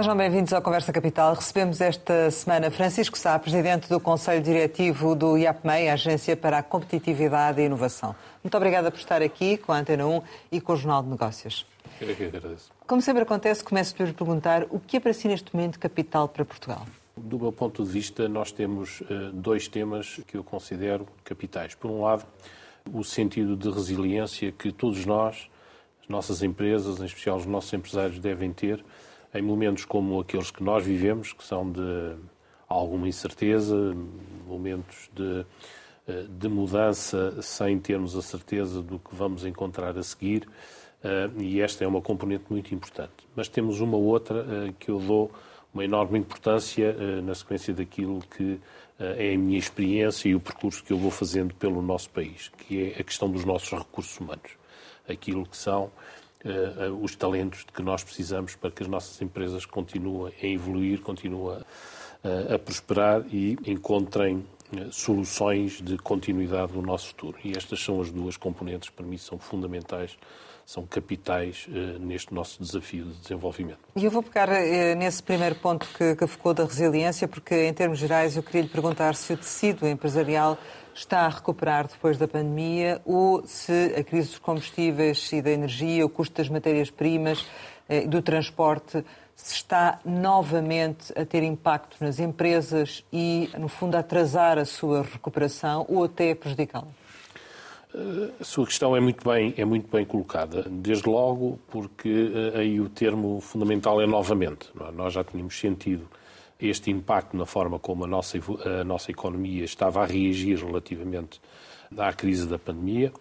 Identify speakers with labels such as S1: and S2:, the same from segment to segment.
S1: Sejam bem-vindos ao Conversa Capital. Recebemos esta semana Francisco Sá, presidente do Conselho Diretivo do IAPMEI, Agência para a Competitividade e Inovação. Muito obrigada por estar aqui com a Antena 1 e com o Jornal de Negócios.
S2: Eu que agradeço.
S1: Como sempre acontece, começo por perguntar o que é para si neste momento capital para Portugal?
S2: Do meu ponto de vista, nós temos uh, dois temas que eu considero capitais. Por um lado, o sentido de resiliência que todos nós, as nossas empresas, em especial os nossos empresários, devem ter em momentos como aqueles que nós vivemos, que são de alguma incerteza, momentos de, eh, de mudança sem termos a certeza do que vamos encontrar a seguir, eh, e esta é uma componente muito importante. Mas temos uma outra eh, que eu dou uma enorme importância na sequência daquilo que é a minha experiência e o percurso que eu vou fazendo pelo nosso país, que é a questão dos nossos recursos humanos. Aquilo que são uh, os talentos de que nós precisamos para que as nossas empresas continuem a evoluir, continuem a, a prosperar e encontrem soluções de continuidade do nosso futuro. E estas são as duas componentes que para mim são fundamentais, são capitais uh, neste nosso desafio de desenvolvimento.
S1: E eu vou pegar uh, nesse primeiro ponto que, que focou da resiliência, porque em termos gerais eu queria lhe perguntar se o tecido empresarial está a recuperar depois da pandemia ou se a crise dos combustíveis e da energia, o custo das matérias-primas, eh, do transporte, se está novamente a ter impacto nas empresas e, no fundo, a atrasar a sua recuperação ou até prejudicá-la?
S2: A sua questão é muito bem, é muito bem colocada, desde logo porque eh, aí o termo fundamental é novamente. É? Nós já tínhamos sentido este impacto na forma como a nossa, a nossa economia estava a reagir relativamente à crise da pandemia.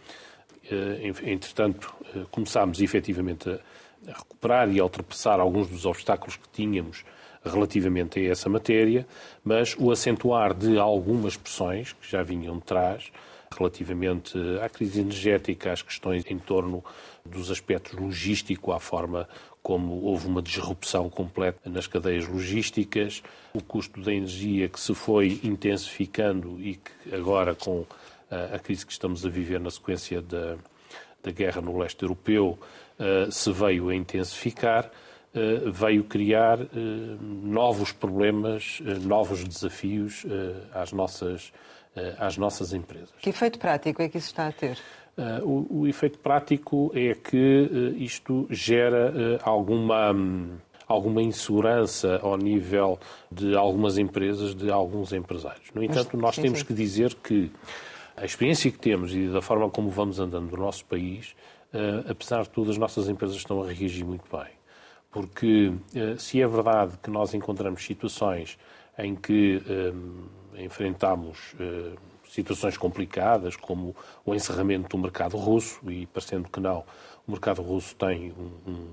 S2: Eh, entretanto, eh, começámos efetivamente a recuperar e a ultrapassar alguns dos obstáculos que tínhamos relativamente a essa matéria, mas o acentuar de algumas pressões que já vinham de trás, relativamente à crise energética, às questões em torno dos aspectos logísticos, à forma como houve uma disrupção completa nas cadeias logísticas, o custo da energia que se foi intensificando e que agora com a crise que estamos a viver na sequência da, da guerra no leste europeu eh, se veio a intensificar, eh, veio criar novos problemas, novos desafios às nossas, às nossas empresas.
S1: Que efeito prático é que isso está a ter?
S2: Uh, o, o, efeito prático é que uh, isto gera uh, alguma, um, alguma insegurança ao nível de algumas empresas, de alguns empresários. No entanto, nós sim, temos sim. que dizer que a experiência que temos e da forma como vamos andando no nosso país, apesar de tudo, as nossas empresas estão a reagir muito bem. Porque se é verdade que nós encontramos situações em que enfrentamos situações complicadas, como o encerramento do mercado russo, e parecendo que não, o mercado russo tem um, um,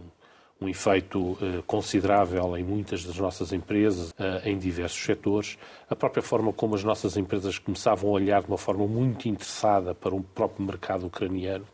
S2: um efeito uh, considerável em muitas das nossas empresas, uh, em diversos setores. A própria forma como as nossas empresas começavam a olhar de uma forma muito interessada para o próprio mercado ucraniano,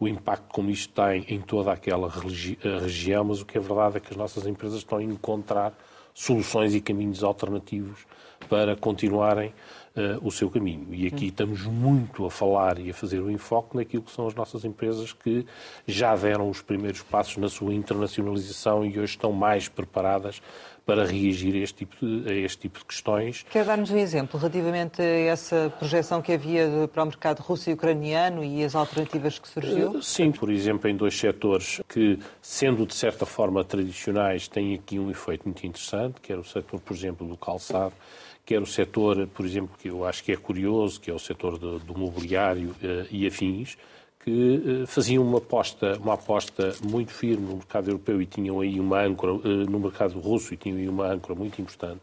S2: o impacto como isto tem em toda aquela eh, região, mas o que é verdade é que as nossas empresas estão a encontrar soluções e caminhos alternativos para continuarem uh, o seu caminho. E aqui hum. estamos muito a falar e a fazer o enfoque naquilo que são as nossas empresas que já deram os primeiros passos na sua internacionalização e hoje estão mais preparadas para reagir a este tipo de, a este tipo de questões.
S1: Quer dar-nos um exemplo relativamente a essa projeção que havia para o mercado russo e ucraniano e as alternativas que surgiu?
S2: Eh, sim, por exemplo, em dois setores que, sendo de certa forma tradicionais, têm aqui um efeito muito interessante, que era o setor, por exemplo, do calçado, quer o setor, por exemplo, que eu acho que é curioso, que é o setor do, do mobiliário uh, e afins, que uh, faziam uma aposta, uma aposta muito firme no mercado europeu e tinham aí uma âncora, uh, no mercado russo e tinham aí uma âncora muito importante.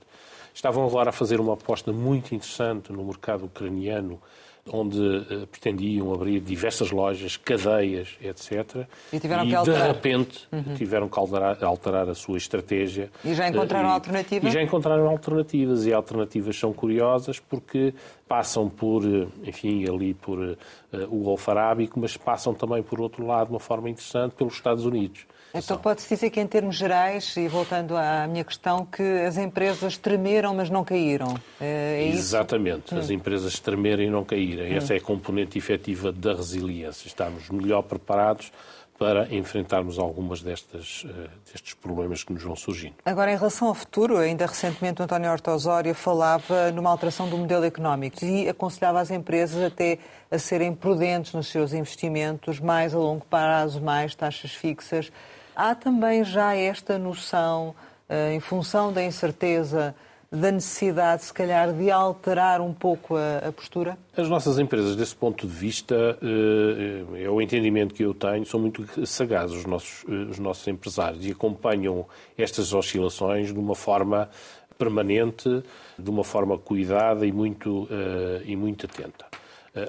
S2: Estavam agora a fazer uma aposta muito interessante no mercado ucraniano onde uh, pretendiam abrir diversas lojas, cadeias, etc.
S1: E tiveram
S2: e,
S1: que alterar.
S2: de repente uhum. tiveram que alterar, alterar, a sua estratégia.
S1: E já encontraram uh, e, alternativas?
S2: E já encontraram alternativas. E alternativas são curiosas porque passam por, eh, enfim, ali por uh, o Golfo Arábico, mas passam também, por outro lado, de uma forma interessante, pelos Estados Unidos.
S1: Então pode-se dizer que, em termos gerais, e voltando à minha questão, que as empresas tremeram, mas não caíram.
S2: É, é Exatamente, isso? as hum. empresas tremeram e não caíram. Essa é a componente efetiva da resiliência. Estamos melhor preparados para enfrentarmos algumas destas, uh, destes problemas que nos vão surgindo.
S1: Agora, em relação ao futuro, ainda recentemente o António Horta Osório falava numa alteração do modelo económico e aconselhava as empresas até a serem prudentes nos seus investimentos, mais a longo prazo, mais taxas fixas. Há também já esta noção, uh, em função da incerteza da necessidade, se calhar, de alterar um pouco a, a, postura?
S2: As nossas empresas, desse ponto de vista, eh, é o entendimento que eu tenho, são muito sagazes os nossos, eh, os nossos empresários e acompanham estas oscilações de uma forma permanente, de uma forma cuidada e muito, eh, e muito atenta.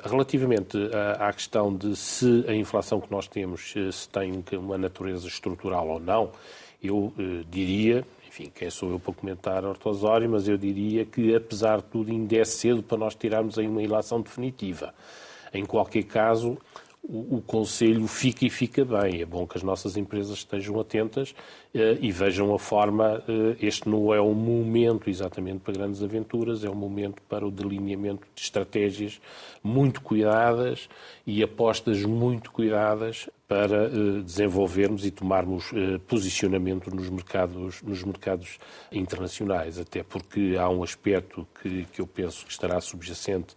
S2: Relativamente à questão de se a inflação que nós temos se tem uma natureza estrutural ou não, eu diria, enfim, quem sou eu para comentar ortosório, mas eu diria que, apesar de tudo, ainda é cedo para nós tirarmos aí uma ilação definitiva. Em qualquer caso, o, o Conselho fica e fica bem. É bom que as nossas empresas estejam atentas uh, e vejam a forma. Uh, este não é um momento exatamente para grandes aventuras, é um momento para o delineamento de estratégias muito cuidadas e apostas muito cuidadas para uh, desenvolvermos e tomarmos posicionamento nos mercados, nos mercados internacionais. Até porque há um aspecto que, que eu penso que estará subjacente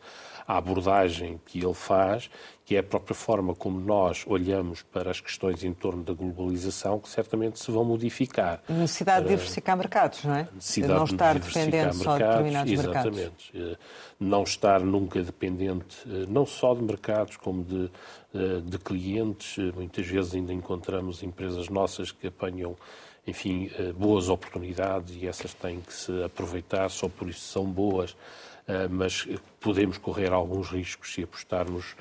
S2: à abordagem que ele faz, que é a própria forma como nós olhamos para as questões em torno da globalização, que certamente se vão modificar.
S1: A necessidade de diversificar mercados, não é?
S2: Necessidade
S1: não estar
S2: de
S1: dependente
S2: só
S1: de determinados
S2: exatamente.
S1: mercados.
S2: Exatamente. Não estar nunca dependente, eh, não só de mercados, como de, eh, de clientes. Muitas vezes ainda encontramos empresas nossas que apanham enfim, eh, boas oportunidades e essas têm que se aproveitar, só por isso são boas eh, mas podemos correr alguns riscos se apostarmos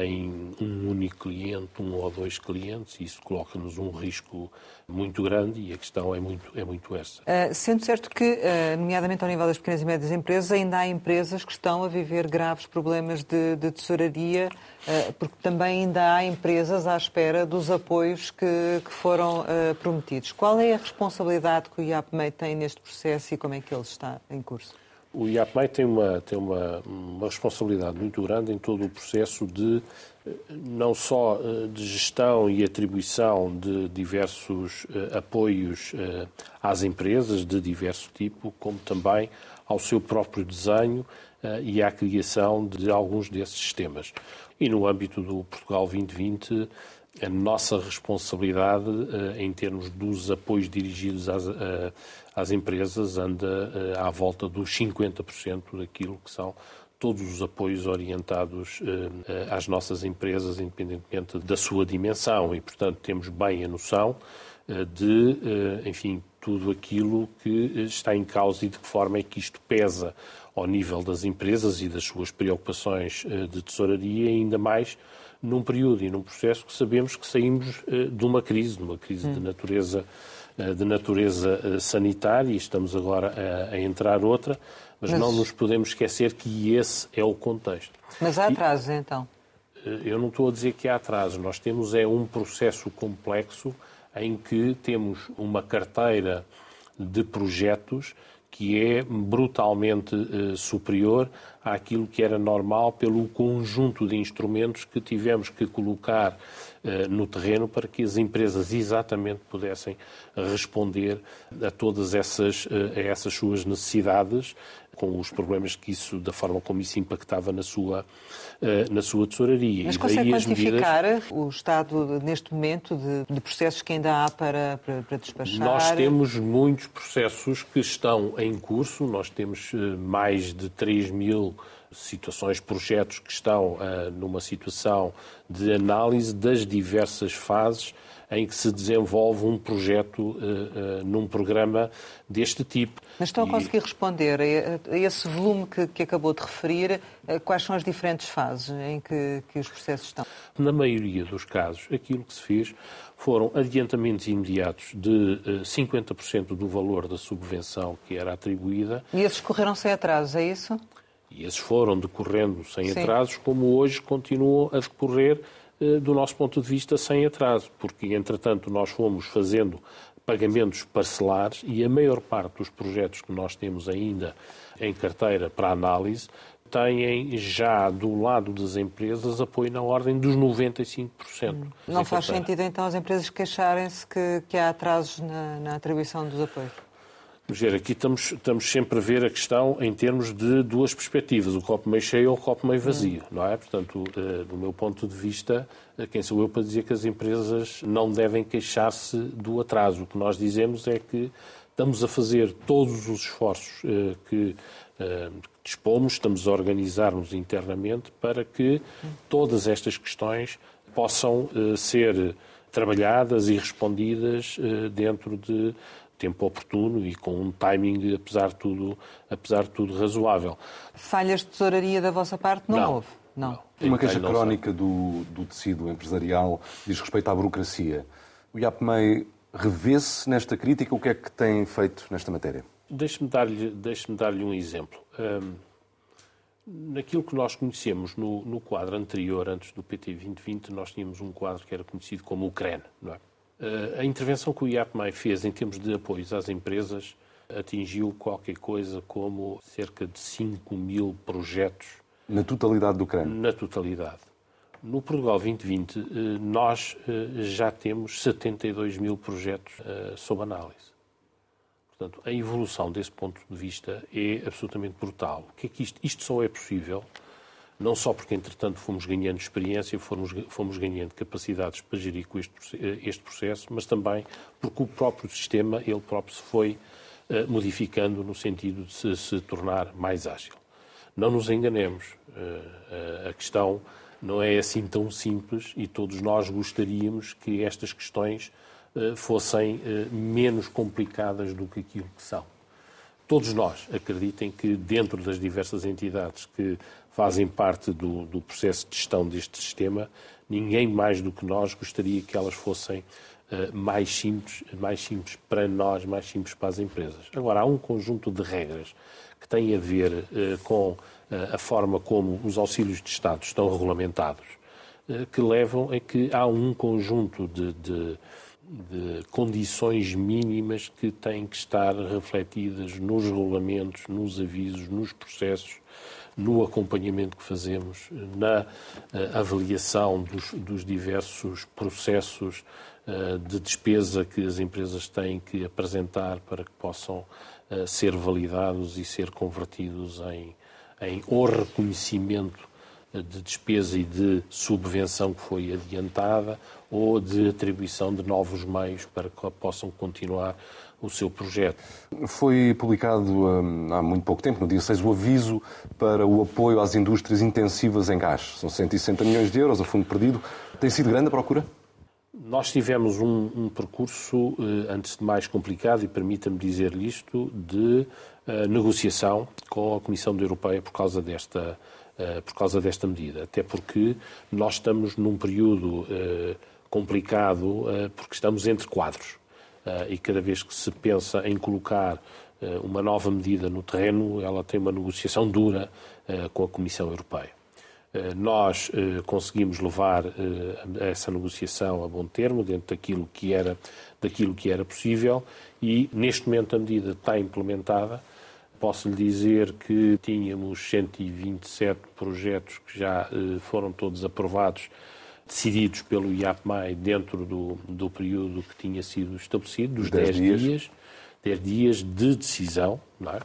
S2: em um único cliente, um ou dois clientes, e isso coloca-nos um risco muito grande e a questão é muito, é muito essa.
S1: Uh, sendo certo que, uh, nomeadamente ao nível das pequenas e médias empresas, ainda há empresas que estão a viver graves problemas de, de tesouraria, uh, porque também ainda há empresas à espera dos apoios que, que foram prometidos. Qual é a responsabilidade que o IAPMEI tem neste processo e como é que ele está em curso?
S2: O IAPMEI tem, uma, tem uma, uma responsabilidade muito grande em todo o processo de eh, não só eh, de gestão e atribuição de diversos uh, apoios às empresas de diverso tipo, como também ao seu próprio desenho e à criação de alguns desses sistemas. E no âmbito do Portugal 2020, a nossa responsabilidade em termos dos apoios dirigidos às, às empresas anda eh, à volta dos 50% daquilo que são todos os apoios orientados eh, às nossas empresas, independentemente da sua dimensão. E, portanto, temos bem a noção eh, de, enfim, tudo aquilo que está em causa e de que forma é que isto pesa ao nível das empresas e das suas preocupações de tesouraria, ainda mais num período e num processo que sabemos que saímos de uma crise, de uma crise de hum. natureza eh, de natureza eh, sanitária e estamos agora a, a entrar outra, mas, mas, não nos podemos esquecer que esse é o contexto.
S1: Mas há atrasos, e, então?
S2: Eh, eu não estou a dizer que há atrasos. Nós temos é um processo complexo em que temos uma carteira de projetos que é brutalmente uh, superior àquilo que era normal pelo conjunto de instrumentos que tivemos que colocar uh, no terreno para que as empresas exatamente pudessem responder a todas essas, uh, a essas suas necessidades com os problemas que isso, da forma como isso impactava na sua, eh, na sua tesouraria.
S1: Mas consegue quantificar medidas... o estado, neste momento, de, de, processos que ainda há para, para, para, despachar?
S2: Nós temos muitos processos que estão em curso, nós temos eh, mais de 3 mil situações, projetos que estão uh, numa situação de análise das diversas fases em que se desenvolve um projeto uh, uh, num programa deste tipo.
S1: Mas estão a conseguir responder a esse volume que, que acabou de referir? Quais são as diferentes fases em que, que os processos estão?
S2: Na maioria dos casos, aquilo que se fez foram adiantamentos imediatos de 50% do valor da subvenção que era atribuída.
S1: E esses correram sem atrasos, é isso?
S2: E esses foram decorrendo sem Sim. atrasos, como hoje continuam a decorrer, eh, do nosso ponto de vista, sem atraso, porque, entretanto, nós fomos fazendo pagamentos parcelares e a maior parte dos projetos que nós temos ainda em carteira para análise têm já do lado das empresas apoio na ordem dos 95%. Hum.
S1: Não faz sentido então as empresas queixarem-se que, que, há atrasos na, na atribuição dos apoios?
S2: Aqui estamos, estamos sempre a ver a questão em termos de duas perspectivas, o copo meio cheio ou o copo meio vazio, não é? Portanto, uh, do meu ponto de vista, uh, quem sou eu para dizer que as empresas não devem queixar-se do atraso? O que nós dizemos é que estamos a fazer todos os esforços uh, que dispomos, estamos a organizar-nos internamente para que todas estas questões possam ser trabalhadas e respondidas dentro de tempo oportuno e com um timing, apesar de tudo, apesar de tudo razoável.
S1: Falhas de tesouraria da vossa parte não, não houve?
S3: Não. não. Uma queixa crónica do, do tecido empresarial diz respeito à burocracia. O IAPMEI revê-se nesta crítica? O que é que tem feito nesta matéria?
S2: Deixe-me dar-lhe deixe dar um exemplo. Um, naquilo que nós conhecemos no, no, quadro anterior, antes do PT 2020, nós tínhamos um quadro que era conhecido como o CREN, não é? Eh, a intervenção que o IAPMAI fez em termos de apoios às empresas atingiu qualquer coisa como cerca de 5 mil projetos.
S3: Na totalidade do CRAN?
S2: Na totalidade. No Portugal 2020, eh, nós eh, já temos 72 mil projetos sob análise. Portanto, a evolução desse ponto de vista é absolutamente brutal. O que é que isto, isto só é possível não só porque, entretanto, fomos ganhando experiência, fomos, fomos ganhando capacidades para gerir com este, este processo, mas também porque o próprio sistema, ele próprio se foi uh, modificando no sentido de se, se, tornar mais ágil. Não nos enganemos, uh, a questão não é assim tão simples e todos nós gostaríamos que estas questões uh, fossem menos complicadas do que aquilo que são todos nós acreditem que dentro das diversas entidades que fazem parte do, do, processo de gestão deste sistema, ninguém mais do que nós gostaria que elas fossem uh, mais simples, mais simples para nós, mais simples para as empresas. Agora, há um conjunto de regras que têm a ver uh, com uh, a forma como os auxílios de Estado estão regulamentados, que levam a que há um conjunto de, de de condições mínimas que têm que estar refletidas nos regulamentos, nos avisos, nos processos no acompanhamento que fazemos, na eh, avaliação dos, dos diversos processos eh, de despesa que as empresas têm que apresentar para que possam eh, ser validados e ser convertidos em, em ou reconhecimento de despesa e de subvenção que foi adiantada ou de atribuição de novos meios para que possam continuar o seu projeto.
S3: Foi publicado hum, há muito pouco tempo, no dia 6, o aviso para o apoio às indústrias intensivas em gás. São 160 milhões de euros a fundo perdido. Tem sido grande a procura?
S2: Nós tivemos um, um percurso, eh, antes de mais complicado, e permita-me dizer-lhe isto, de uh, negociação com a Comissão Europeia por causa desta, uh, por causa desta medida. Até porque nós estamos num período uh, complicado, porque estamos entre quadros. Eh, e cada vez que se pensa em colocar eh, uma nova medida no terreno, ela tem uma negociação dura eh, com a Comissão Europeia. Nós conseguimos levar essa negociação a bom termo, dentro daquilo que era, daquilo que era possível, e neste momento a medida está implementada. Posso lhe dizer que tínhamos 127 projetos que já foram todos aprovados decididos pelo IAPMAI dentro do, do período que tinha sido estabelecido, dos 10 dias. dias, 10 dias de decisão, não é?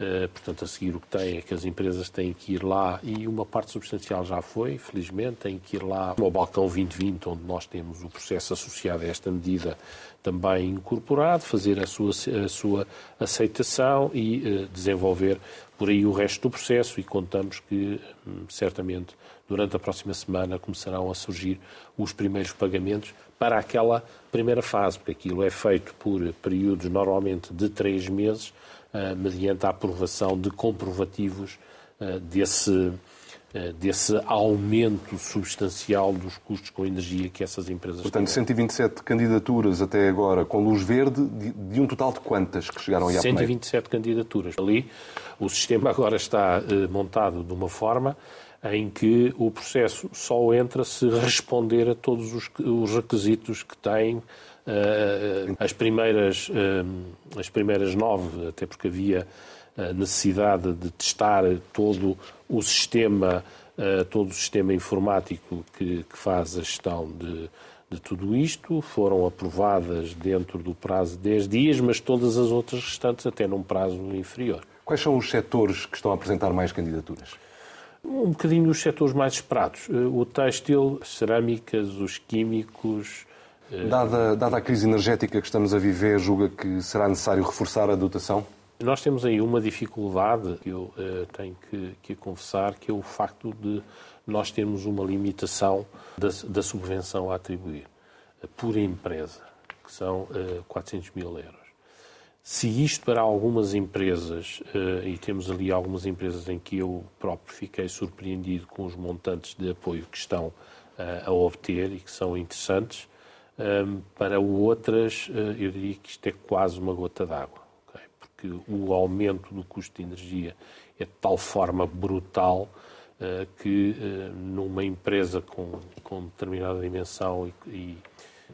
S2: Uh, portanto, a seguir o que tem é que as empresas têm que ir lá, e uma parte substancial já foi, felizmente, têm que ir lá ao Balcão 2020, onde nós temos o processo associado a esta medida também incorporado, fazer a sua, a sua aceitação e uh, desenvolver por aí o resto do processo e contamos que, hum, certamente, durante a próxima semana começarão a surgir os primeiros pagamentos para aquela primeira fase, porque aquilo é feito por períodos normalmente de três meses, uh, mediante a aprovação de comprovativos uh, desse, uh, desse aumento substancial dos custos com energia que essas empresas
S3: Portanto, têm. 127 candidaturas até agora com luz verde, de, de um total de quantas que chegaram a
S2: 127 candidaturas. Ali, o sistema agora está montado de uma forma em que o processo só entra se responder a todos os, os requisitos que tem uh, as primeiras uh, as primeiras nove, até porque havia a necessidade de testar todo o sistema, todo o sistema informático que, que faz a gestão de, de tudo isto. Foram aprovadas dentro do prazo de 10 dias, mas todas as outras restantes até num prazo inferior.
S3: Quais são os setores que estão a apresentar mais candidaturas?
S2: Um bocadinho os setores mais esperados. O têxtil, as cerâmicas, os químicos.
S3: Dada, dada a crise energética que estamos a viver, julga que será necessário reforçar a dotação?
S2: Nós temos aí uma dificuldade que eu uh, tenho que, que confessar, que é o facto de nós termos uma limitação da, da subvenção a atribuir por empresa, que são uh, 400 mil euros. Se isto para algumas empresas, e temos ali algumas empresas em que eu próprio fiquei surpreendido com os montantes de apoio que estão a obter e que são interessantes, para outras eu diria que isto é quase uma gota d'água que o aumento do custo de energia é de tal forma brutal que numa empresa com, com determinada dimensão e,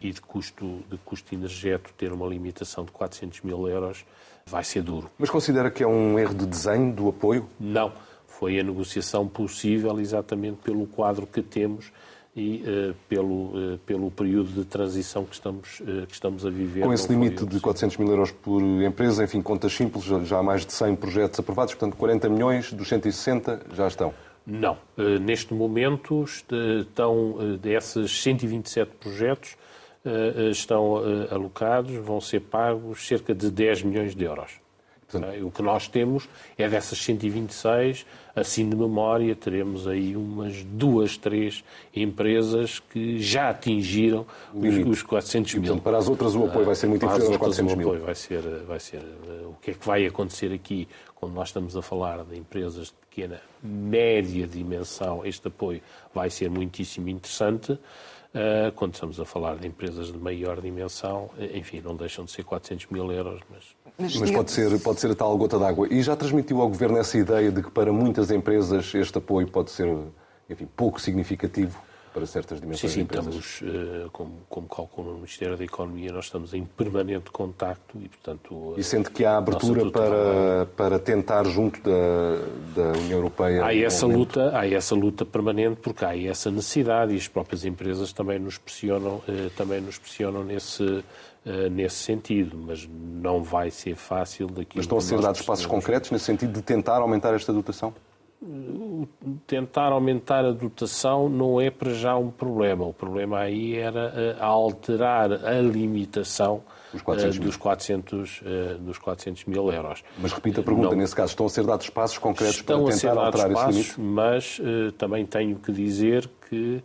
S2: e, de, custo, de custo energético ter uma limitação de 400 mil euros vai ser duro.
S3: Mas considera que é um erro de desenho do apoio?
S2: Não. Foi a negociação possível exatamente pelo quadro que temos e uh, pelo, uh, pelo período de transição que estamos, uh, que estamos a viver.
S3: Com esse limite de 400 mil euros por empresa, enfim, contas simples, já há mais de 100 projetos aprovados, portanto 40 milhões dos 160 já estão.
S2: Não. neste momento estão desses 127 projetos estão alocados, vão ser pagos cerca de 10 milhões de euros. Portanto, o que nós temos é dessas 126, assim de memória, teremos aí umas duas, três empresas que já atingiram os, os 400 mil.
S3: portanto, para as outras o apoio vai ser muito inferior aos 400 mil.
S2: O apoio vai ser, vai ser... O que é que vai acontecer aqui, quando nós estamos a falar de empresas de pequena, média dimensão, este apoio vai ser muitíssimo interessante. Uh, quando estamos a falar de empresas de maior dimensão, enfim, não deixam de ser 400 mil euros, mas
S3: mas pode ser, pode ser a tal gota d'água. E já transmitiu ao Governo essa ideia de que para muitas empresas este apoio pode ser enfim, pouco significativo para certas dimensões
S2: sim, sim,
S3: de empresas?
S2: Estamos, eh, como, como calcula o Ministério da Economia, nós estamos em permanente contacto e, portanto...
S3: E sente que há abertura para, para tentar, junto da, da União Europeia...
S2: Há essa, luta, há essa luta permanente porque há essa necessidade e as próprias empresas também nos pressionam, eh, também nos pressionam nesse eh, nesse sentido, mas não vai ser fácil daqui.
S3: Mas estão a ser dados passos concretos nesse sentido de tentar aumentar esta dotação?
S2: Tentar aumentar a dotação não é para já um problema. O problema aí era eh, alterar a limitação dos 400, uh, dos 400, uh, dos 400 mil euros.
S3: Mas repito a pergunta, não, nesse caso, estão a ser dados passos concretos para tentar alterar passos, esse limite?
S2: Mas também tenho que dizer que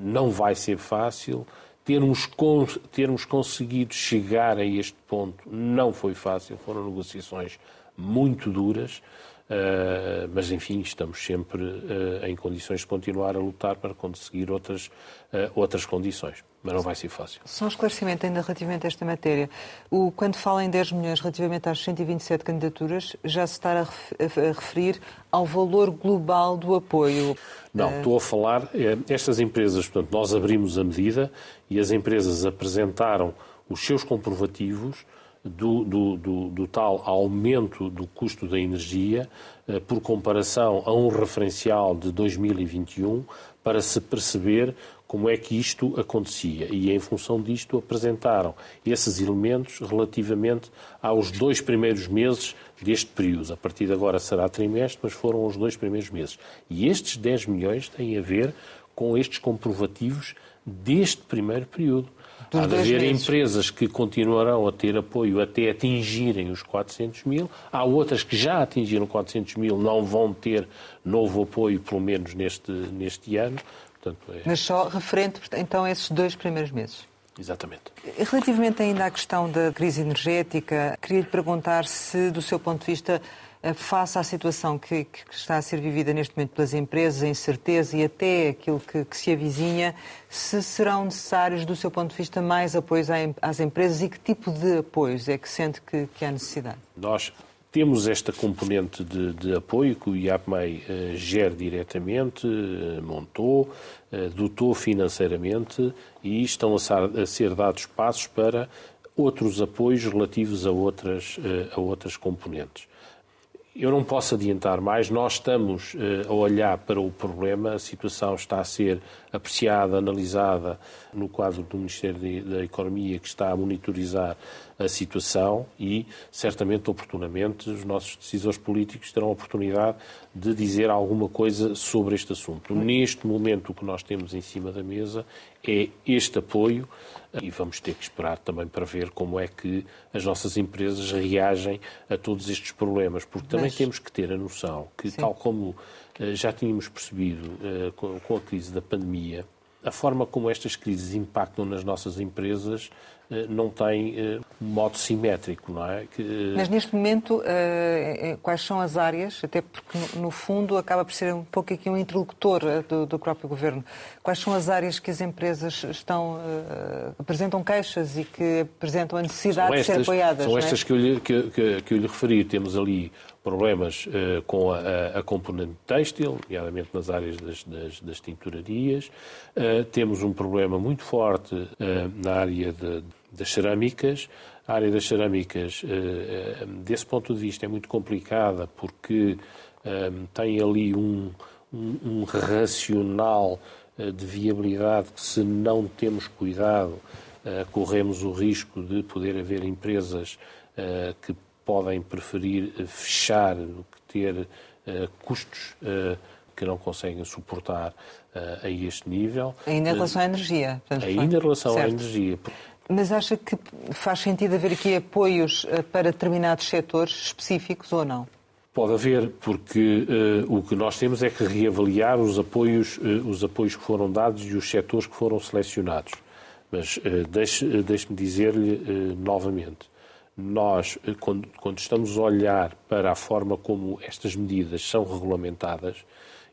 S2: não vai ser fácil termos, termos conseguido chegar a este ponto não foi fácil, foram negociações muito duras, uh, mas enfim, estamos sempre uh, em condições de continuar a lutar para conseguir outras, uh, outras condições. Mas não vai ser fácil.
S1: Só um esclarecimento ainda relativamente a esta matéria. O, quando fala em 10 milhões relativamente às 127 candidaturas, já se está a referir ao valor global do apoio?
S2: Não, estou a falar, estas empresas, portanto, nós abrimos a medida e as empresas apresentaram os seus comprovativos do, do, do, do, tal aumento do custo da energia eh, por comparação a um referencial de 2021 para se perceber como é que isto acontecia. E, em função disto, apresentaram esses elementos relativamente aos dois primeiros meses deste período. A partir de agora será trimestre, mas foram os dois primeiros meses. E estes 10 milhões têm a ver com estes comprovativos deste primeiro período. Há de haver meses. empresas que continuarão a ter apoio até atingirem os 400 mil. Há outras que já atingiram 400 mil, não vão ter novo apoio, pelo menos neste, neste ano.
S1: Portanto, é... Mas só referente, então, a esses dois primeiros meses?
S2: Exatamente.
S1: Relativamente ainda à questão da crise energética, queria lhe perguntar se, do seu ponto de vista, face à situação que, que, está a ser vivida neste momento pelas empresas, a incerteza e até aquilo que, que, se avizinha, se serão necessários, do seu ponto de vista, mais apoios às empresas e que tipo de apoios é que sente que, que há necessidade?
S2: Nós temos esta componente de, de apoio que o IAPMEI uh, gera diretamente, uh, montou, uh, dotou financeiramente e estão a, a ser dados passos para outros apoios relativos a outras, a outras componentes Eu não posso adiantar mais. Nós estamos uh, a olhar para o problema. A situação está a ser apreciada, analisada no quadro do Ministério da Economia, que está a monitorizar a situação e, certamente, oportunamente, os nossos decisores políticos terão a oportunidade de dizer alguma coisa sobre este assunto. Neste momento, o que nós temos em cima da mesa é este apoio e vamos ter que esperar também para ver como é que as nossas empresas reagem a todos estes problemas, porque também Mas... temos que ter a noção que, Sim. tal como eh, já tínhamos percebido eh, com a crise da pandemia, a forma como estas crises impactam nas nossas empresas eh, não tem eh, um modo simétrico, não é?
S1: Que... Eh, Mas neste momento, quais são as áreas, até porque no fundo acaba por ser um pouco aqui um interlocutor do, do próprio Governo, quais são as áreas que as empresas estão, apresentam queixas e que apresentam a necessidade estas, de ser apoiadas?
S2: São é? estas é? que, eu lhe, que, que, que eu lhe referi. Temos ali problemas uh, com a, a, componente têxtil, nomeadamente nas áreas das, das, das tinturarias. Uh, temos um problema muito forte uh, na área de, das cerâmicas. A área das cerâmicas, desse ponto de vista, é muito complicada porque tem ali um, um, um racional de viabilidade que, se não temos cuidado, corremos o risco de poder haver empresas que podem preferir eh, fechar do que ter uh, custos uh, que não conseguem suportar a este nível.
S1: Ainda em relação à energia.
S2: Portanto, ainda em relação certo. à energia.
S1: Mas acha que faz sentido haver aqui apoios para determinados setores específicos ou não?
S2: Pode haver, porque uh, o que nós temos é que reavaliar os apoios, uh, os apoios que foram dados e os setores que foram selecionados. Mas uh, deixe-me deixe dizer-lhe novamente, nós, eh, quando, quando, estamos a olhar para a forma como estas medidas são regulamentadas,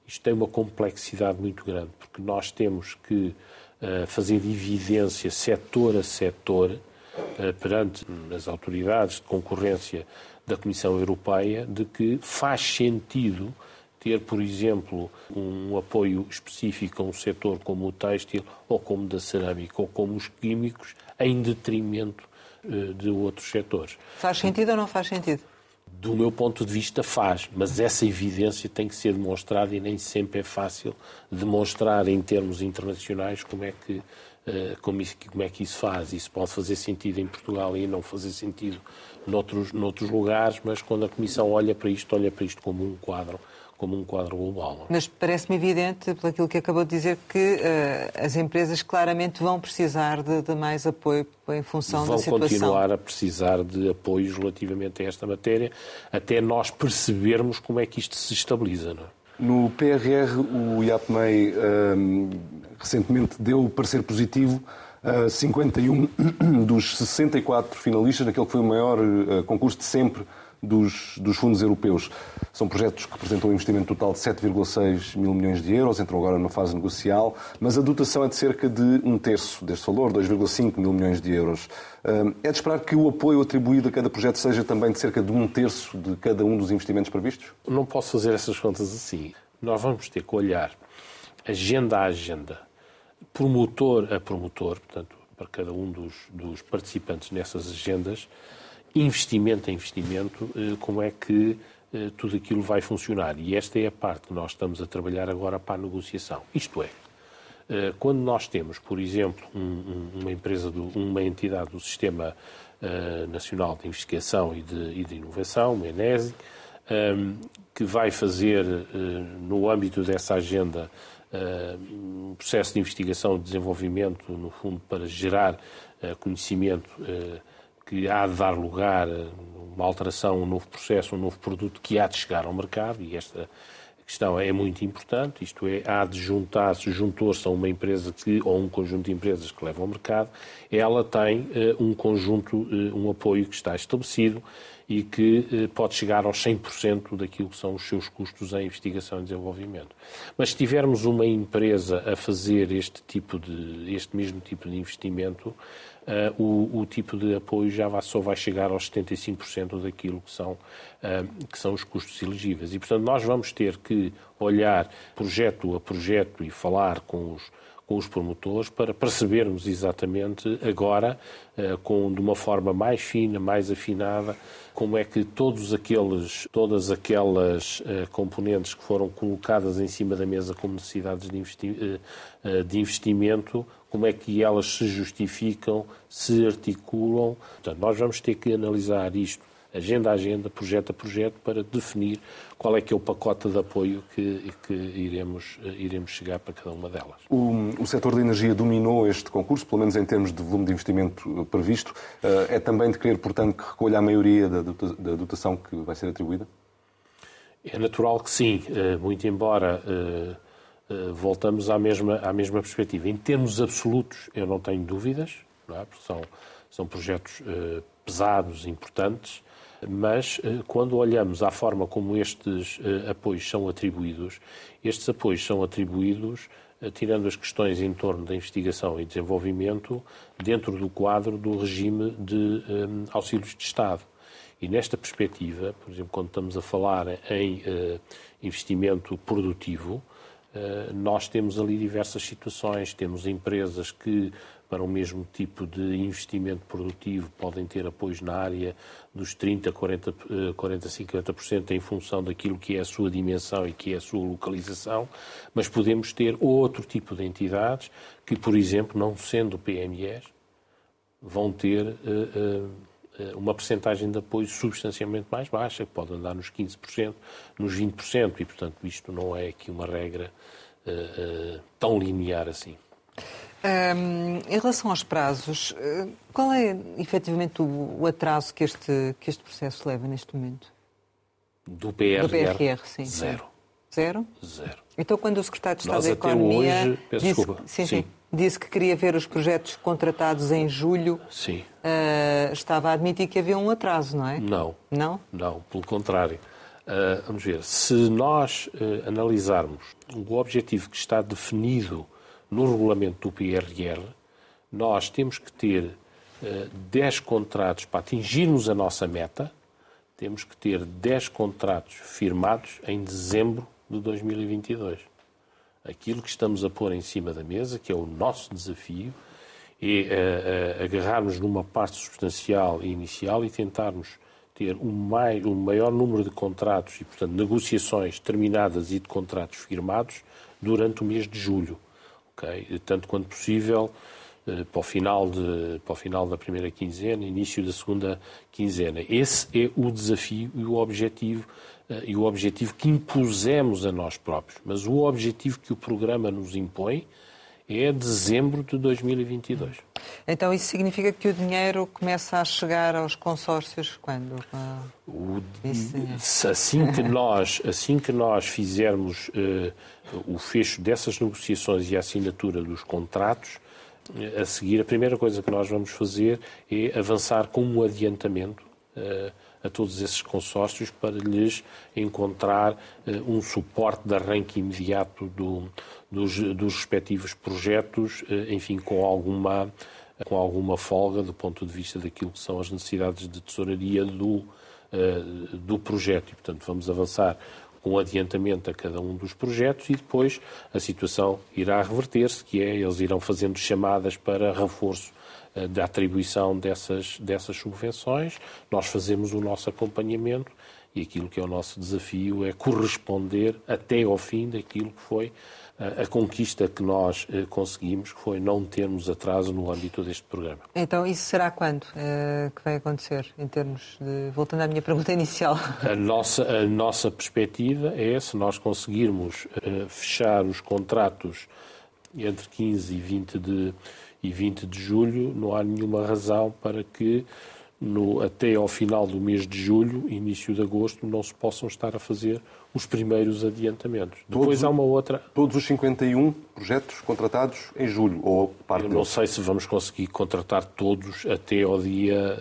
S2: isto tem uma complexidade muito grande, porque nós temos que uh, fazer evidência setor a setor uh, perante as autoridades de concorrência da Comissão Europeia de que faz sentido ter, por exemplo, um apoio específico a um setor como o têxtil ou como da cerâmica ou como os químicos, em detrimento de outros setores.
S1: Faz sentido ou não faz sentido?
S2: Do meu ponto de vista, faz, mas essa evidência tem que ser demonstrada e nem sempre é fácil demonstrar em termos internacionais como é que, eh, como é que isso faz. Isso pode fazer sentido em Portugal e não fazer sentido noutros, noutros lugares, mas quando a Comissão olha para isto, olha para isto como um quadro como um quadro global.
S1: Mas parece-me evidente, pelo aquilo que acabou de dizer, que uh, as empresas claramente vão precisar de, de, mais apoio em função
S2: vão
S1: da situação.
S2: Vão continuar a precisar de apoios relativamente a esta matéria, até nós percebermos como é que isto se estabiliza. Não é?
S3: No PRR, o IAPMEI um, recentemente deu parecer positivo a 51 dos 64 finalistas naquele que foi o maior uh, concurso de sempre dos, dos fundos europeus. São projetos que representam um investimento total de 7,6 mil milhões de euros, entram agora na fase negocial, mas a dotação é de cerca de um terço deste valor, 2,5 mil milhões de euros. Hum, é de esperar que o apoio atribuído a cada projeto seja também de cerca de um terço de cada um dos investimentos previstos?
S2: Não posso fazer essas contas assim. Nós vamos ter que olhar agenda a agenda, promotor a promotor, portanto, para cada um dos, dos participantes nessas agendas, investimento a investimento, eh, como é que eh, tudo aquilo vai funcionar. E esta é a parte que nós estamos a trabalhar agora para a negociação. Isto é, eh, quando nós temos, por exemplo, uma empresa, uma entidade do Sistema Nacional de Investigação e de, e de Inovação, o ENESI, que vai fazer, no âmbito dessa agenda, um processo de investigação e desenvolvimento, no fundo, para gerar conhecimento que há de dar lugar a uma alteração, um novo processo, um novo produto que há de chegar ao mercado e esta questão é muito importante, isto é, há de juntar-se, juntou-se a uma empresa que, ou um conjunto de empresas que levam ao mercado, ela tem uh, um conjunto, uh, um apoio que está estabelecido e que uh, pode chegar aos 100% daquilo que são os seus custos em investigação e desenvolvimento. Mas se tivermos uma empresa a fazer este tipo de, este mesmo tipo de investimento, uh, o, o, tipo de apoio já vai, só vai chegar aos 75% daquilo que são, uh, que são os custos elegíveis. E, portanto, nós vamos ter que olhar projeto a projeto e falar com os, com os promotores para percebermos exatamente agora, eh, com, de uma forma mais fina, mais afinada, como é que todos aqueles, todas aquelas uh, componentes que foram colocadas em cima da mesa como necessidades de, investi uh, de, investimento, como é que elas se justificam, se articulam. Portanto, nós vamos ter que analisar isto agenda a agenda, projeto a projeto, para definir qual é que é o pacote de apoio que, que iremos, iremos chegar para cada uma delas.
S3: O, o setor da energia dominou este concurso, pelo menos em termos de volume de investimento previsto. Eh, é também de querer, portanto, que recolha a maioria da dotação que vai ser atribuída?
S2: É natural que sim, eh, muito embora eh, voltamos à mesma, à mesma perspectiva. Em termos absolutos, eu não tenho dúvidas, não é? porque são, são projetos pesados, importantes, mas eh, quando olhamos à forma como estes eh, apoios são atribuídos, estes apoios são atribuídos eh, tirando as questões em torno da investigação e desenvolvimento dentro do quadro do regime de auxílios de Estado. E nesta perspectiva, por exemplo, quando estamos a falar em investimento produtivo, nós temos ali diversas situações. Temos empresas que para o mesmo tipo de investimento produtivo podem ter apoios na área dos 30%, 40%, 40 50% em função daquilo que é a sua dimensão e que é a sua localização, mas podemos ter outro tipo de entidades que, por exemplo, não sendo PMEs, vão ter uh, uh, uma percentagem de apoio substancialmente mais baixa, que pode andar nos 15%, nos 20%, e, portanto, isto não é aqui uma regra uh, tão linear assim.
S1: Um, em relação aos prazos, eh, qual é efetivamente o, o, atraso que este, que este processo leva neste momento?
S2: Do PRR? Do PRR,
S1: sim.
S2: Zero.
S1: Zero?
S2: Zero.
S1: Então, quando o Secretário de Estado Nós da Economia
S2: hoje, peço
S1: disse,
S2: desculpa.
S1: Sim, sim. sim, disse que queria ver os projetos contratados em julho,
S2: sim.
S1: Uh, estava a admitir que havia um atraso, não é?
S2: Não.
S1: Não?
S2: Não, pelo contrário. Uh, vamos ver, se nós uh, analisarmos o objetivo que está definido no regulamento do PRR, nós temos que ter uh, eh, 10 contratos para atingirmos a nossa meta, temos que ter 10 contratos firmados em dezembro de 2022. Aquilo que estamos a pôr em cima da mesa, que é o nosso desafio, é uh, uh, agarrarmos numa parte substancial e inicial e tentarmos ter um, um maior número de contratos e, portanto, negociações terminadas e de contratos firmados durante o mês de julho okay? tanto quanto possível eh, para o, final de, para o final da primeira quinzena, início da segunda quinzena. Esse é o desafio e o objetivo eh, e o objetivo que impusemos a nós próprios. Mas o objetivo que o programa nos impõe é dezembro de 2022.
S1: Então isso significa que o dinheiro começa a chegar aos consórcios quando?
S2: O, assim que nós, assim que nós fizermos uh, o fecho dessas negociações e a assinatura dos contratos, a seguir a primeira coisa que nós vamos fazer é avançar com um adiantamento uh, a todos esses consórcios para lhes encontrar um suporte de arranque imediato do, dos, dos respectivos projetos, eh, enfim, com alguma, com alguma folga do ponto de vista daquilo que são as necessidades de tesouraria do, do projeto. E, portanto, vamos avançar com adiantamento a cada um dos projetos e depois a situação irá reverter-se, que é eles irão fazendo chamadas para reforço eh, da atribuição dessas, dessas subvenções, nós fazemos o nosso acompanhamento e aquilo que é o nosso desafio é corresponder até ao fim daquilo que foi a conquista que nós eh, conseguimos, que foi não termos atraso no âmbito deste programa.
S1: Então, isso será quando uh, que vai acontecer, em termos de... Voltando à minha pergunta inicial.
S2: A nossa, a nossa perspectiva é, se nós conseguirmos uh, fechar os contratos entre 15 e 20 de, e 20 de julho, não há nenhuma razão para que no, até ao final do mês de julho, início de agosto, não se possam estar a fazer os primeiros adiantamentos. Todos, Depois há uma outra.
S3: Todos os 51 projetos contratados em julho, ou parte
S2: Eu não deles. sei se vamos conseguir contratar todos até ao dia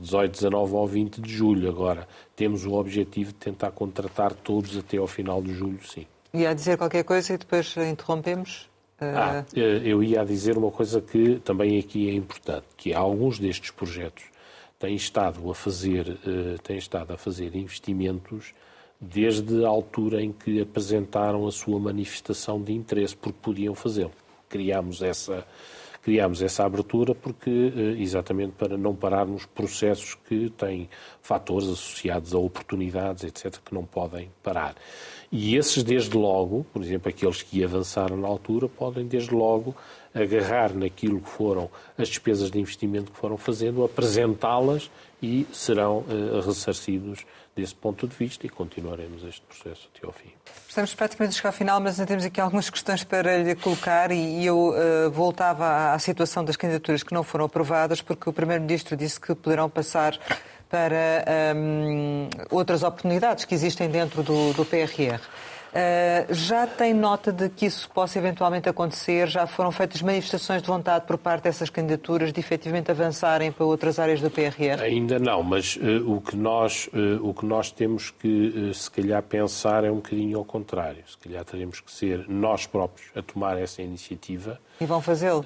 S2: 18, eh, 19 ou 20 de julho. Agora, temos o objetivo de tentar contratar todos até ao final de julho, sim.
S1: E a dizer qualquer coisa e depois interrompemos?
S2: Eh, ah, eh, eu ia dizer uma coisa que também aqui é importante, que há alguns destes projetos têm estado a fazer, têm estado a fazer investimentos desde a altura em que apresentaram a sua manifestação de interesse, porque podiam fazê-lo. criámos essa, criámos essa abertura porque, eh, exatamente para não pararmos processos que têm fatores associados a oportunidades, etc., que não podem parar. E esses, desde logo, por exemplo, aqueles que avançaram na altura, podem, desde logo, agarrar naquilo que foram as despesas de investimento que foram fazendo, apresentá-las e serão uh, ressarcidos desse ponto de vista e continuaremos este processo até ao fim.
S1: Estamos praticamente a chegar ao final, mas ainda temos aqui algumas questões para lhe colocar e eu uh, voltava à situação das candidaturas que não foram aprovadas, porque o Primeiro-Ministro disse que poderão passar para um, outras oportunidades que existem dentro do, do PRR. Uh, já tem nota de que isso possa eventualmente acontecer? Já foram feitas manifestações de vontade por parte dessas candidaturas de efetivamente avançarem para outras áreas do PRR?
S2: Ainda não, mas uh, o, que nós, uh, o que nós temos que, se calhar, pensar é um bocadinho ao contrário. Se calhar teremos que ser nós próprios a tomar essa iniciativa.
S1: E vão fazê-lo?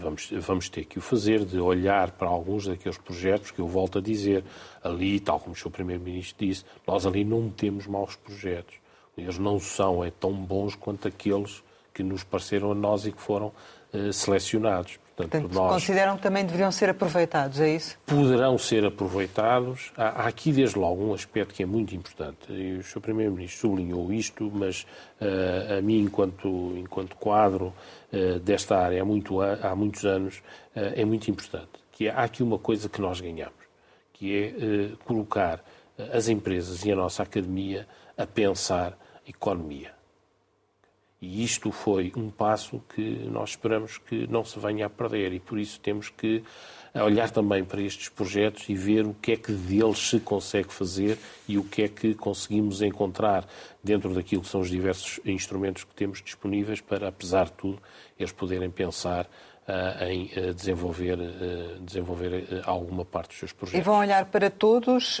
S2: Vamos, vamos ter que o fazer, de olhar para alguns daqueles projetos que eu volto a dizer. Ali, tal como o Sr. Primeiro-Ministro disse, nós ali não temos maus projetos eles não são é tão bons quanto aqueles que nos pareceram a nós e que foram uh, selecionados.
S1: Portanto, Portanto nós, consideram que também deveriam ser aproveitados, é isso?
S2: Poderão ser aproveitados. Há, há aqui, desde logo, um aspecto que é muito importante. E o Sr. Primeiro-Ministro sublinhou isto, mas uh, a mim, enquanto, enquanto quadro uh, desta área há, muito, há muitos anos, é muito importante. Que há aqui uma coisa que nós ganhamos, que é colocar as empresas e a nossa academia a pensar economia. E isto foi um passo que nós esperamos que não se venha a perder e por isso temos que olhar também para estes projetos e ver o que é que deles se consegue fazer e o que é que conseguimos encontrar dentro daquilo que são os diversos instrumentos que temos disponíveis para, apesar de tudo, eles poderem pensar eh, em eh, desenvolver, eh, desenvolver alguma parte dos seus projetos.
S1: E vão olhar para todos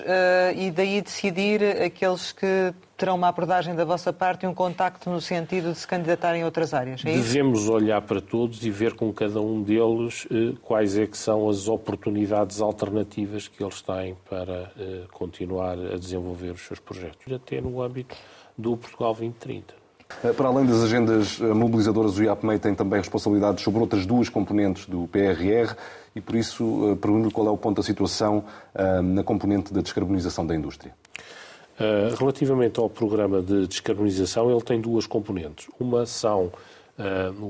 S1: e daí decidir aqueles que terão uma abordagem da vossa parte e um contacto no sentido de se candidatarem a outras áreas, é
S2: Devemos isso? olhar para todos e ver com cada um deles quais é que são as oportunidades alternativas que eles têm para continuar a desenvolver os seus projetos, até no âmbito do Portugal 2030.
S3: Eh, para além das agendas eh, mobilizadoras, o IAPMEI tem também responsabilidades sobre outras duas componentes do PRR e, por isso, eh, pergunto qual é o ponto da situação na componente da descarbonização da indústria.
S2: Relativamente ao programa de descarbonização, ele tem duas componentes. Uma são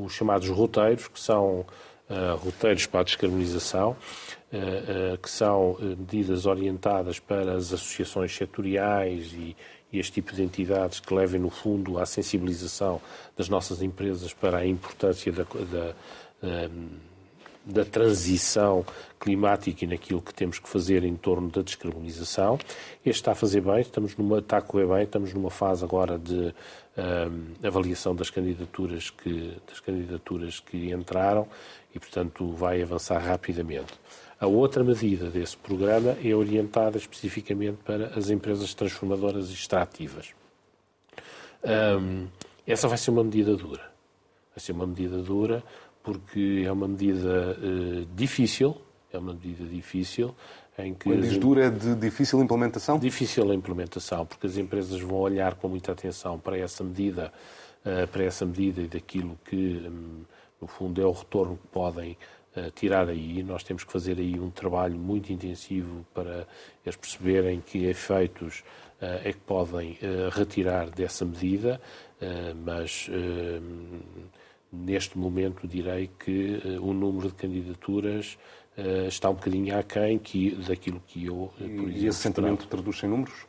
S2: os chamados roteiros, que são roteiros para a descarbonização, que são medidas orientadas para as associações setoriais e este tipo de entidades que levem, no fundo, à sensibilização das nossas empresas para a importância da, da, ehm, da transição climática e naquilo que temos que fazer em torno da descarbonização. Este está a fazer bem, estamos numa, está a correr bem, estamos numa fase agora de um, ehm, avaliação das candidaturas, que, das candidaturas que entraram e, portanto, vai avançar rapidamente. A outra medida desse programa é orientada especificamente para as empresas transformadoras e extrativas. Um, essa vai ser uma medida dura. Vai ser uma medida dura porque é uma medida uh, difícil, é uma medida difícil em que...
S3: Quando diz dura é de difícil implementação?
S2: Difícil implementação, porque as empresas vão olhar com muita atenção para essa medida, uh, para essa medida e daquilo que, um, no fundo, é o retorno que podem tirar aí. Nós temos que fazer aí um trabalho muito intensivo para eles perceberem que efeitos é que podem retirar dessa medida, mas neste momento direi que o número de candidaturas está um bocadinho aquém que, daquilo que eu,
S3: por exemplo, E esse sentimento traduz em números?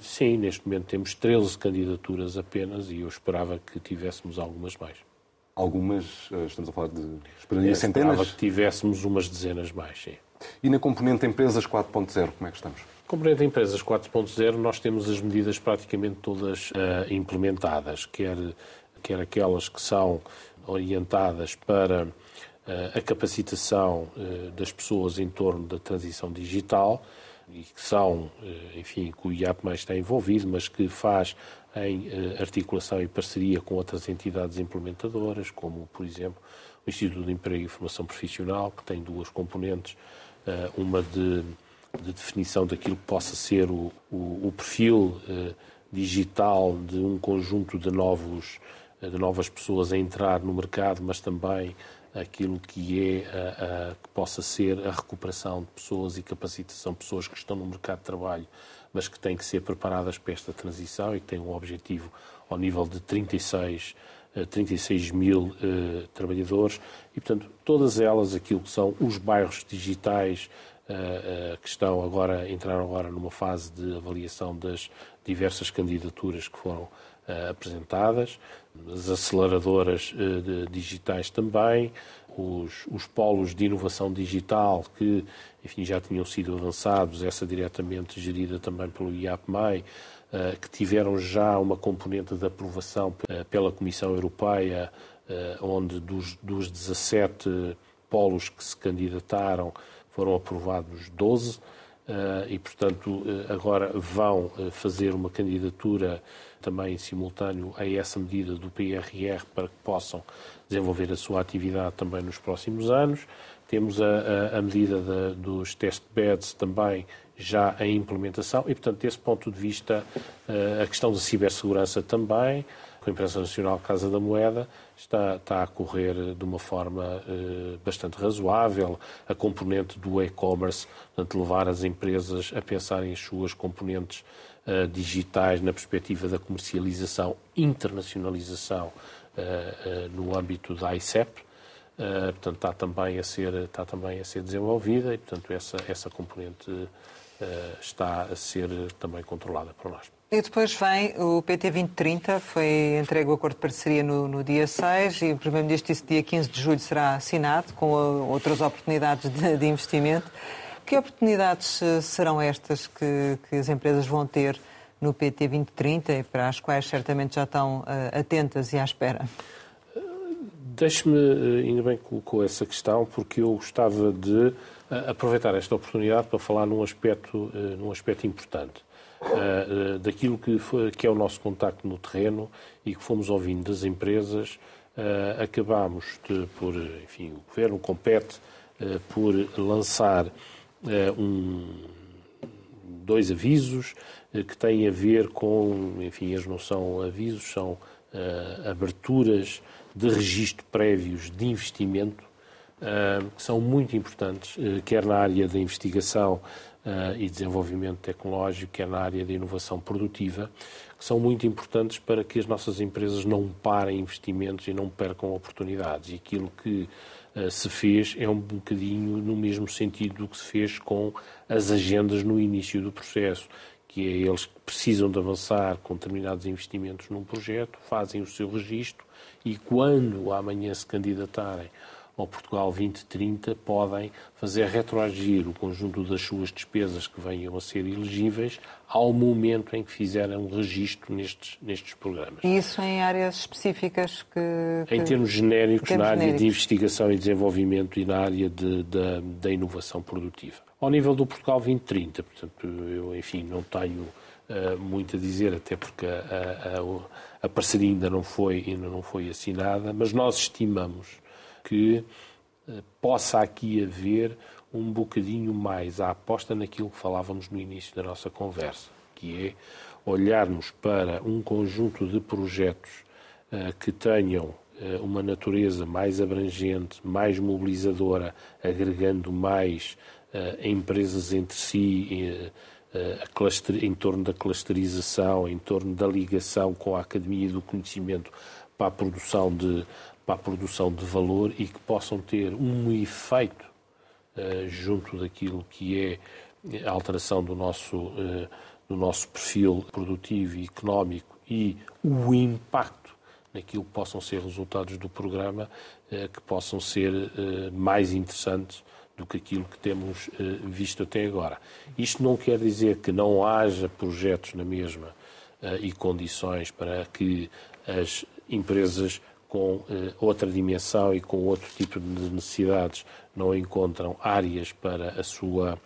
S2: Sim, neste momento temos 13 candidaturas apenas e eu esperava que tivéssemos algumas mais.
S3: Algumas, eh, estamos a falar de esperaria centenas?
S2: que tivéssemos umas dezenas mais, sim.
S3: E na componente Empresas 4.0, como é que estamos?
S2: Componente Empresas 4.0, nós temos as medidas praticamente todas uh, implementadas, quer, quer aquelas que são orientadas para uh, a capacitação uh, das pessoas em torno da transição digital, e que são, enfim, que o IAP mais está envolvido, mas que faz em eh, articulação e parceria com outras entidades implementadoras, como, por exemplo, o Instituto de Emprego e Formação Profissional, que tem duas componentes, eh, uma de, de definição daquilo que possa ser o, o, o perfil eh, digital de um conjunto de novos de novas pessoas a entrar no mercado, mas também aquilo que é a, a, que possa ser a recuperação de pessoas e capacitação de pessoas que estão no mercado de trabalho, mas que têm que ser preparadas para esta transição e que têm um objetivo ao nível de 36 36 mil uh, trabalhadores. E, portanto, todas elas, aquilo que são os bairros digitais uh, uh, que estão agora, entraram agora numa fase de avaliação das diversas candidaturas que foram apresentadas, as aceleradoras digitais também, os, os, polos de inovação digital que, enfim, já tinham sido avançados, essa diretamente gerida também pelo IAPMAI, eh, que tiveram já uma componente de aprovação eh, pela Comissão Europeia, eh, onde dos, dos 17 polos que se candidataram foram aprovados 12 e, portanto, agora vão fazer uma candidatura também em simultâneo a essa medida do PRR para que possam desenvolver a sua atividade também nos próximos anos. Temos a, a, a medida de, dos test beds também já em implementação e, portanto, desse ponto de vista, eh, a questão da cibersegurança também, com a imprensa nacional Casa da Moeda, está, está a correr de uma forma eh, bastante razoável. A componente do e-commerce, portanto, levar as empresas a pensarem as suas componentes eh, digitais na perspectiva da comercialização, internacionalização no âmbito da ICEP, Uh, portanto, está também a ser, está também a ser desenvolvida e, portanto, essa, essa componente eh, está a ser também controlada por nós.
S1: E depois vem o PT 2030, foi entregue o acordo de parceria no, no dia 6 e o Primeiro-Ministro disse que dia 15 de julho será assinado, com outras oportunidades de, de investimento. Que oportunidades eh, serão estas que, que, as empresas vão ter no PT 2030 e para as quais certamente já estão uh, atentas e à espera?
S2: Deixe-me, ainda bem que colocou essa questão, porque eu gostava de aproveitar esta oportunidade para falar num aspecto, num aspecto importante. Eh, daquilo que, foi, que é o nosso contacto no terreno e que fomos ouvindo das empresas, acabámos de, por, enfim, o Governo compete por lançar um, dois avisos que têm a ver com, enfim, eles não são avisos, são aberturas de registro prévios de investimento que são muito importantes, quer na área da investigação eh, e desenvolvimento tecnológico, quer na área da inovação produtiva, que são muito importantes para que as nossas empresas não parem investimentos e não percam oportunidades. E aquilo que eh, se fez é um bocadinho no mesmo sentido do que se fez com as agendas no início do processo, que é eles que precisam de avançar com determinados investimentos num projeto, fazem o seu registro e quando amanhã se candidatarem ao Portugal 2030 podem fazer retroagir o conjunto das suas despesas que venham a ser elegíveis ao momento em que fizerem um registro nestes, nestes programas.
S1: E isso em áreas específicas que...
S2: que... Em termos genéricos, termos na área genéricos. de investigação e desenvolvimento e na área de, de, da inovação produtiva. Ao nível do Portugal 2030, portanto, eu, enfim, não tenho uh, muito a dizer, até porque a, a, a parceria ainda não, foi, ainda não foi assinada, mas nós estimamos que eh, possa aqui haver um bocadinho mais a aposta naquilo que falávamos no início da nossa conversa, que é olharmos para um conjunto de projetos uh, que tenham uh, uma natureza mais abrangente, mais mobilizadora, agregando mais empresas entre si, cluster, em torno da clusterização, em torno da ligação com a academia do conhecimento para a produção de para a produção de valor e que possam ter um efeito uh, junto daquilo que é a alteração do nosso, uh, do nosso perfil produtivo e económico e o impacto naquilo que possam ser resultados do programa uh, que possam ser mais interessantes do que aquilo que temos visto até agora. Isto não quer dizer que não haja projetos na mesma e condições para que as empresas com eh, outra dimensão e com outro tipo de necessidades não encontram áreas para a sua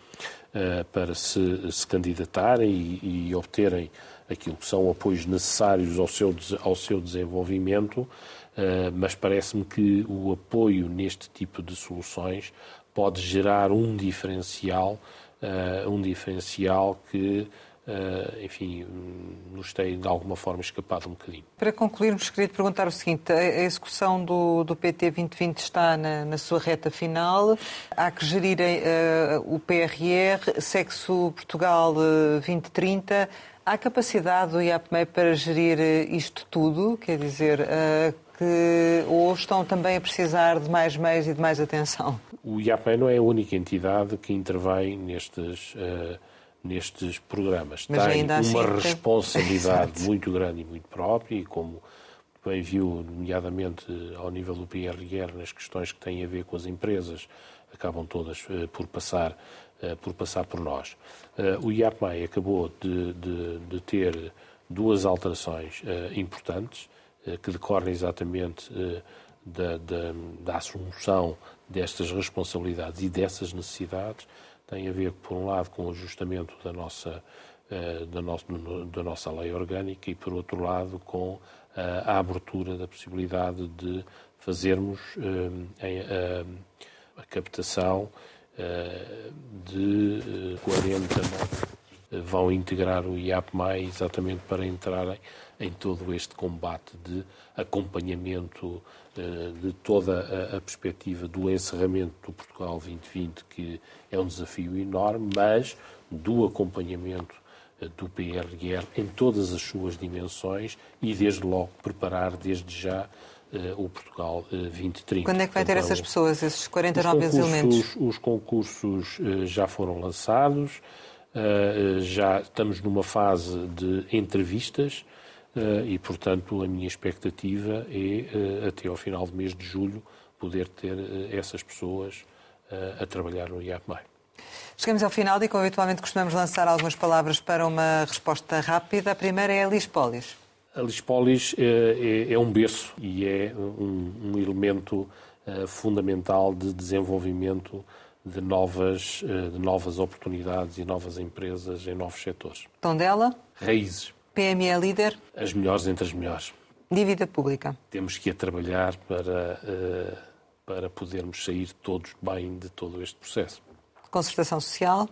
S2: eh, para se, se candidatarem e, e, obterem aquilo que são apoios necessários ao seu, ao seu desenvolvimento, eh, mas parece-me que o apoio neste tipo de soluções pode gerar um diferencial, um diferencial que Uh, enfim, nos tem de alguma forma escapado um bocadinho.
S1: Para concluirmos, queria perguntar o seguinte: a execução do, do PT 2020 está na, na, sua reta final, há que gerir uh, o PRR, Sexo Portugal uh, 2030. Há capacidade do IAPMEI para gerir isto tudo? Quer dizer, que ou estão também a precisar de mais meios e de mais atenção?
S2: O IAPMEI não é a única entidade que intervém nestes nestes programas.
S1: Mas
S2: tem uma
S1: assim,
S2: responsabilidade muito grande e muito própria e como bem viu, nomeadamente ao nível do PRR, nas questões que têm a ver com as empresas, acabam todas uh, por, passar, uh, por passar por nós. O IAPMEI acabou de, de, de, ter duas alterações importantes, que decorrem exatamente da, da, da assunção destas responsabilidades e dessas necessidades tem a ver, por um lado, com o ajustamento da nossa, eh, da, nossa, da nossa lei orgânica e, por outro lado, com a abertura da possibilidade de fazermos eh, a, captação eh, de 40 vão integrar o IAPMAI exatamente para entrarem em todo este combate de acompanhamento eh, de toda a, perspectiva do encerramento do Portugal 2020, que é um desafio enorme, mas do acompanhamento eh, do PRR em todas as suas dimensões e, desde logo, preparar desde já eh, o Portugal 2030.
S1: Quando é que vai ter essas pessoas, esses 49 os elementos?
S2: Os concursos já foram lançados, já estamos numa fase de entrevistas e, portanto, a minha expectativa é, eh, até ao final do mês de julho, poder ter eh, essas pessoas a trabalhar no IAPMEI.
S1: Chegamos ao final e, como habitualmente, costumamos lançar algumas palavras para uma resposta rápida. A primeira é a Lispolis.
S2: A Lispolis é, é, é um berço e é um, um elemento uh, fundamental de desenvolvimento de novas, uh, de novas oportunidades e novas empresas em novos setores.
S1: Tondela?
S2: Raízes.
S1: PME é líder?
S2: As melhores entre as melhores.
S1: Dívida pública?
S2: Temos que ir trabalhar para, uh, para podermos sair todos bem de todo este processo.
S1: Concertação social?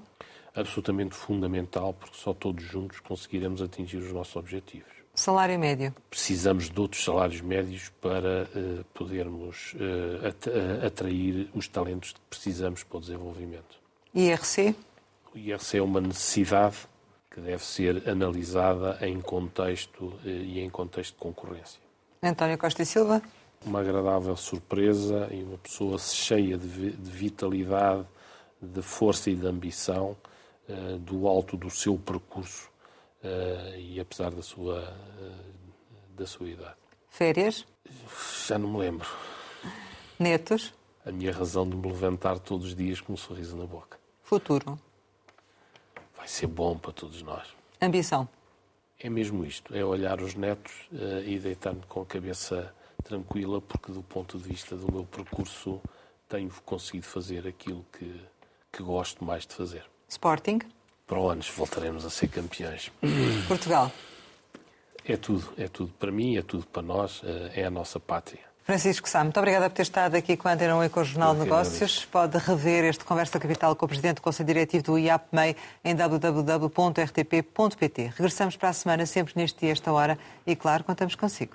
S2: Absolutamente fundamental, porque só todos juntos conseguiremos atingir os nossos objetivos.
S1: Salário médio?
S2: Precisamos de outros salários médios para uh, podermos uh, atrair os talentos que precisamos para o desenvolvimento.
S1: IRC?
S2: O IRC é uma necessidade que deve ser analisada em contexto eh, e em contexto de concorrência.
S1: António Costa e Silva.
S2: Uma agradável surpresa e uma pessoa cheia de vitalidade, de força e de ambição, eh, do alto do seu percurso eh, e apesar da sua, da sua idade.
S1: Férias?
S2: Já não me lembro.
S1: Netos?
S2: A minha razão de me levantar todos os dias com um sorriso na boca.
S1: Futuro?
S2: Vai ser bom para todos nós.
S1: Ambição?
S2: É mesmo isto, é olhar os netos uh, e deitar-me com a cabeça tranquila, porque do ponto de vista do meu percurso tenho conseguido fazer aquilo que, que gosto mais de fazer.
S1: Sporting?
S2: Para o anos voltaremos a ser campeões.
S1: Portugal?
S2: É tudo, é tudo para mim, é tudo para nós, uh, é a nossa pátria.
S1: Francisco Sá, muito obrigada por ter estado aqui com a Antena 1 e com o Jornal de Negócios. Pode rever este Conversa Capital com o Presidente do Conselho Diretivo do IAPMEI em www.rtp.pt. Regressamos para a semana, sempre neste dia, esta hora, e claro, contamos consigo.